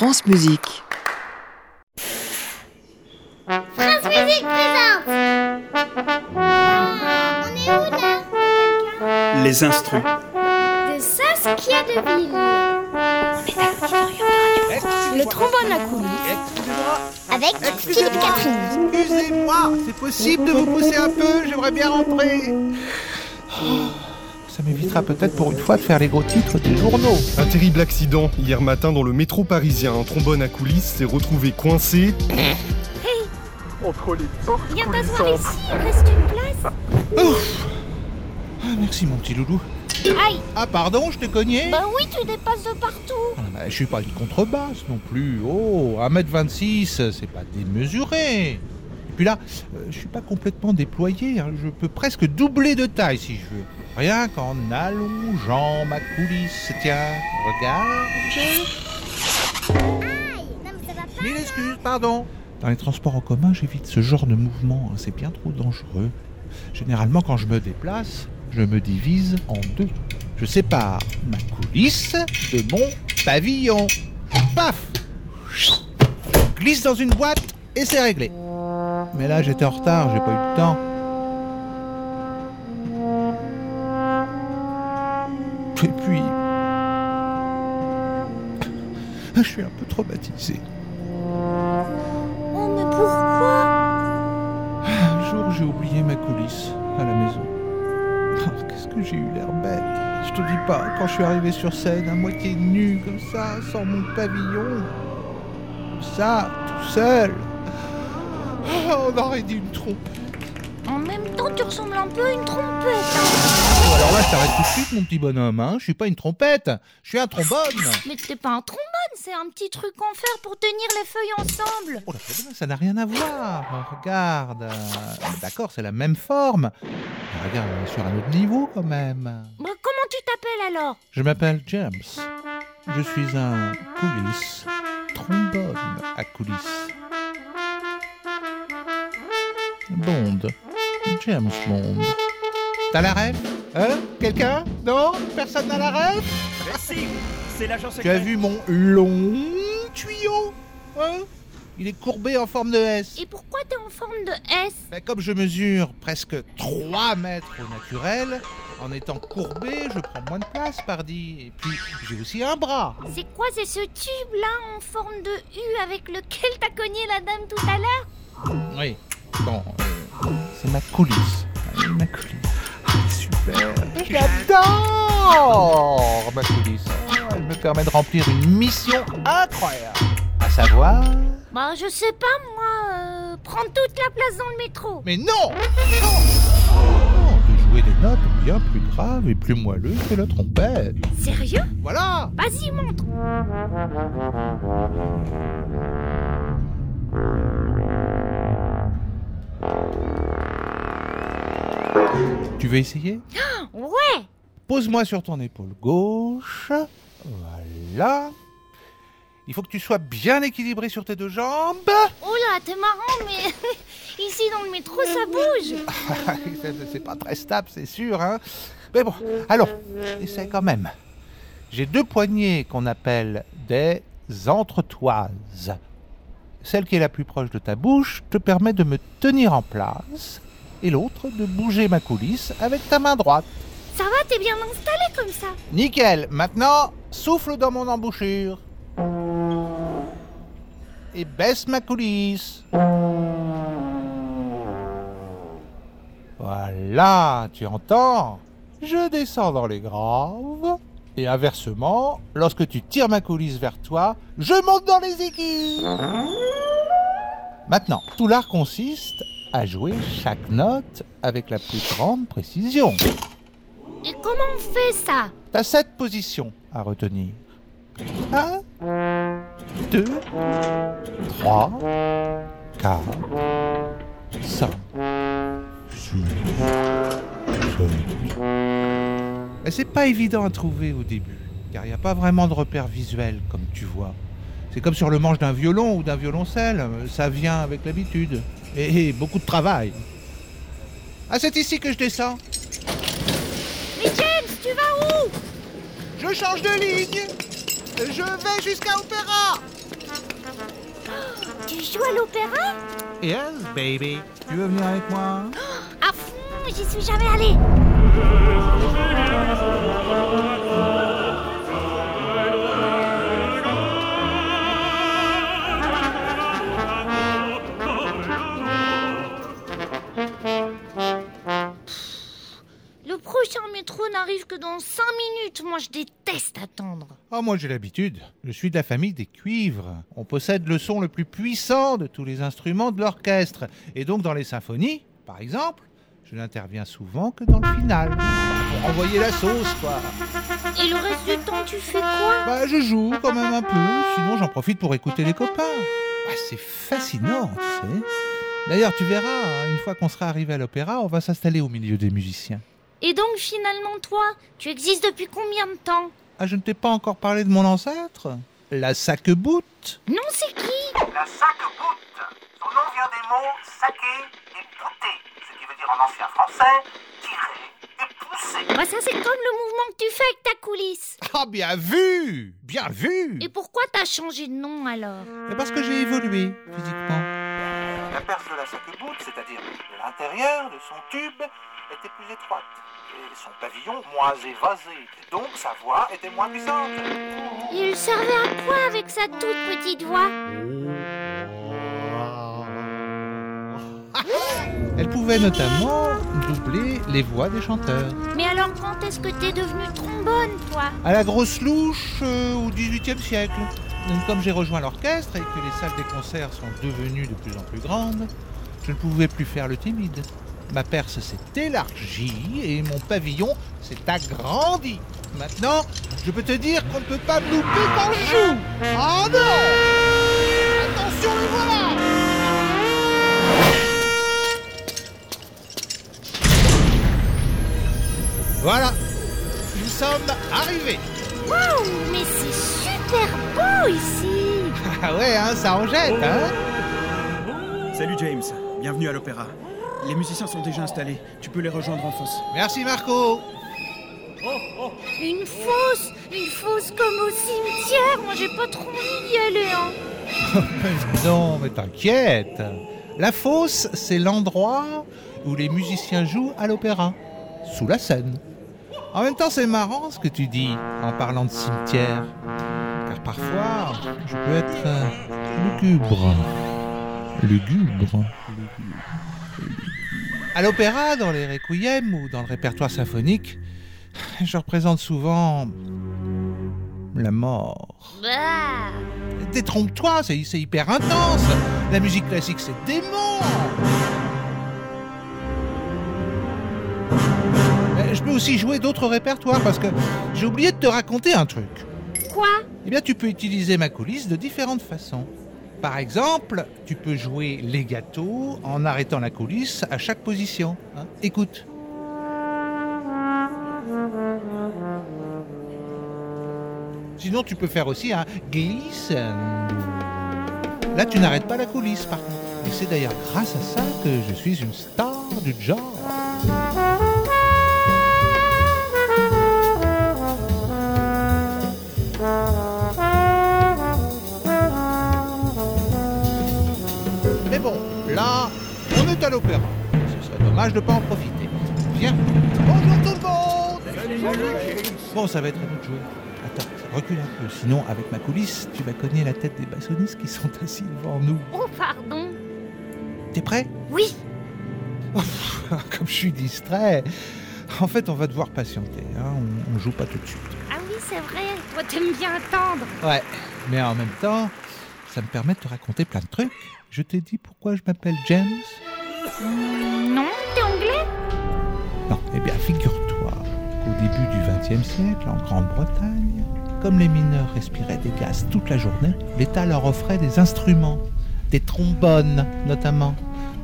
France Musique. France Musique présente On est où là? Les instruments. De Saskia Deville. Le trombone à coulisses. Avec Philippe Catherine. Excusez-moi, c'est possible de vous pousser un peu? J'aimerais bien rentrer. Ça m'évitera peut-être pour une fois de faire les gros titres des journaux. Un terrible accident hier matin dans le métro parisien. Un trombone à coulisses s'est retrouvé coincé. Entre les portes Viens t'asseoir ici, il reste une place. Ah, merci mon petit loulou. Aïe Ah pardon, je t'ai cogné Bah oui, tu dépasses de partout. Ah, bah, Je suis pas une contrebasse non plus. Oh, 1m26, c'est pas démesuré. Là, euh, je suis pas complètement déployé. hein. Je peux presque doubler de taille si je veux. Rien qu'en allongeant ma coulisse. Tiens, regarde. Excuses, pardon. Dans les transports en commun, j'évite ce genre de mouvement. hein. C'est bien trop dangereux. Généralement, quand je me déplace, je me divise en deux. Je sépare ma coulisse de mon pavillon. Paf Glisse dans une boîte et c'est réglé. Mais là, j'étais en retard, j'ai pas eu le temps. Et puis... Je suis un peu traumatisé. Oh, mais pourquoi? Un jour, j'ai oublié ma coulisse à la maison. Oh, Qu'est-ce que j'ai eu l'air bête? Je te dis pas, quand je suis arrivé sur scène, à moitié nu, comme ça, sans mon pavillon. Ça, tout seul. Oh, on aurait dit une trompe. En même temps, tu ressembles un peu à une trompette. hein. Oh, alors là, je t'arrête tout de suite, mon petit bonhomme. Hein. Je suis pas une trompette, je suis un trombone. Mais c'est pas un trombone, c'est un petit truc en fer pour tenir les feuilles ensemble. Oh, là, ça n'a rien à voir. Regarde. D'accord, c'est la même forme. Mais regarde, on est sur un autre niveau quand même. Bah, comment tu t'appelles alors? Je m'appelle James. Je suis un coulisse. Trombone à coulisses. Bond. James Bond. T'as la rêve Hein Quelqu'un Non Personne n'a la rêve Merci, c'est l'agent Tu as vu mon long tuyau Hein Il est courbé en forme de S. Et pourquoi t'es en forme de S? Ben, comme je mesure presque 3 mètres au naturel, en étant courbé, je prends moins de place, pardi. Et puis, j'ai aussi un bras. C'est quoi, c'est ce tube là en forme de U avec lequel t'as cogné la dame tout à l'heure? Oui. Bon, euh, c'est ma coulisse. Ma coulisse. Ah, super. J'adore ma coulisse. Ah, Elle me permet de remplir une mission incroyable. À savoir. Bah, je sais pas moi, euh, prendre toute la place dans le métro. Mais non Non Non, De jouer des notes bien plus graves et plus moelleuses que la trompette. Sérieux? Voilà Vas-y, montre Tu veux essayer? Ouais Pose-moi sur ton épaule gauche. Voilà. Il faut que tu sois bien équilibré sur tes deux jambes. Oula, t'es marrant, mais ici dans le métro, ça bouge C'est- pas très stable, c'est sûr. Hein Mais bon, allons, essaie quand même. J'ai deux poignées qu'on appelle des entretoises. Celle qui est la plus proche de ta bouche te permet de me tenir en place et l'autre de bouger ma coulisse avec ta main droite. Ça va, t'es bien installé comme ça Nickel. Maintenant, souffle dans mon embouchure. Et baisse ma coulisse. Voilà, tu entends? Je descends dans les graves. Et inversement, lorsque tu tires ma coulisse vers toi, je monte dans les équipes Maintenant, tout l'art consiste à jouer chaque note avec la plus grande précision. Et comment on fait ça? T'as cette position à retenir. 1, 2, 3, 4, 5, 6, 7, c'est pas évident à trouver au début, car il n'y a pas vraiment de repères visuels, comme tu vois. C'est comme sur le manche d'un violon ou d'un violoncelle, ça vient avec l'habitude. Et, et beaucoup de travail. Ah, c'est ici que je descends. Mais James, tu vas où? Je change de ligne Je vais jusqu'à Opéra Tu joues à l'opéra? Yes, baby. Tu veux venir avec moi? J'y suis jamais allée. Le prochain métro n'arrive que dans 5 minutes. Moi, je déteste attendre. Oh, moi j'ai l'habitude. Je suis de la famille des cuivres. On possède le son le plus puissant de tous les instruments de l'orchestre. Et donc dans les symphonies, par exemple, je n'interviens souvent que dans le final. Pour envoyer la sauce, quoi. Et le reste du temps, tu fais quoi? Bah, je joue quand même un peu. Sinon, j'en profite pour écouter les copains. Bah, c'est fascinant, tu sais. D'ailleurs, tu verras, hein, une fois qu'on sera arrivé à l'opéra, on va s'installer au milieu des musiciens. Et donc, finalement, toi, tu existes depuis combien de temps? Ah, je ne t'ai pas encore parlé de mon ancêtre? La sac-boute Non, c'est qui? La sac-boute. Son nom vient des mots saquer et bouter, ancien français tirer et pousser. Bah, ça, c'est comme le mouvement que tu fais avec ta coulisse. Ah, bien vu Bien vu Et pourquoi t'as changé de nom alors? Parce que j'ai évolué physiquement. La perce de la sac-boute, c'est-à-dire l'intérieur de son tube, était plus étroite. Et son pavillon moins évasé. Donc sa voix était moins puissante. Il servait à quoi avec sa toute petite voix? Elle pouvait notamment doubler les voix des chanteurs. Mais alors, quand est-ce que t'es devenu trombone, toi? À la grosse louche euh, au XVIIIe siècle. Donc, comme j'ai rejoint l'orchestre et que les salles des concerts sont devenues de plus en plus grandes, je ne pouvais plus faire le timide. Ma perce s'est élargie et mon pavillon s'est agrandi. Maintenant, je peux te dire qu'on ne peut pas me louper quand je joue. Oh non Attention, le voilà Voilà, nous sommes arrivés. Waouh, mais c'est super beau ici Ah ouais, hein, ça en jette, hein Salut James, bienvenue à l'opéra. Les musiciens sont déjà installés, tu peux les rejoindre en fosse. Merci Marco. Une fosse Une fosse comme au cimetière Moi, j'ai pas trop envie d'y aller, hein Non, mais t'inquiète. La fosse, c'est l'endroit où les musiciens jouent à l'opéra, sous la scène. En même temps, c'est marrant ce que tu dis en parlant de cimetière. Car parfois, je peux être euh, lugubre. Lugubre. À l'opéra, dans les requiem ou dans le répertoire symphonique, je représente souvent la mort. Bah Détrompe-toi, c'est c'est hyper intense. La musique classique, c'est dément. Je peux aussi jouer d'autres répertoires parce que j'ai oublié de te raconter un truc. Quoi? Eh bien, tu peux utiliser ma coulisse de différentes façons. Par exemple, tu peux jouer legato en arrêtant la coulisse à chaque position. hein. Écoute. Sinon, tu peux faire aussi un glissando. Là, tu n'arrêtes pas la coulisse, par contre. Et c'est d'ailleurs grâce à ça que je suis une star du genre. Dommage de pas en profiter. Viens. Bonjour tout le monde Bon, ça va être à nous de jouer. Attends, recule un peu. Sinon, avec ma coulisse, tu vas cogner la tête des bassonistes qui sont assis devant nous. Oh, pardon T'es prêt? Oui Comme je suis distrait. En fait, on va devoir patienter. hein. On, on joue pas tout de suite. Ah oui, c'est vrai, toi t'aimes bien attendre Ouais, mais en même temps, ça me permet de te raconter plein de trucs. Je t'ai dit pourquoi je m'appelle James Non, t'es anglais? Non, eh bien, figure-toi qu'au début du XXe siècle, en Grande-Bretagne, comme les mineurs respiraient des gaz toute la journée, l'État leur offrait des instruments, des trombones notamment,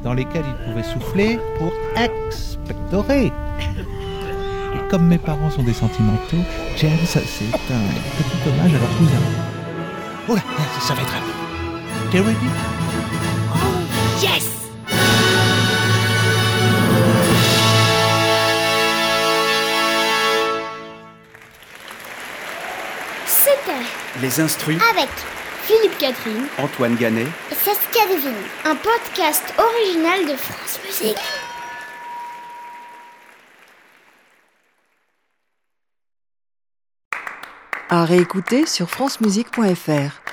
dans lesquels ils pouvaient souffler pour expectorer. Et comme mes parents sont des sentimentaux, James, c'est un petit hommage à leur cousin. Oula, ça va être un peu. T'es ready Les instruits, Avec Philippe Catherine Antoine Ganet, et Saskia Devine. Un podcast original de France Musique. À réécouter sur francemusique.fr.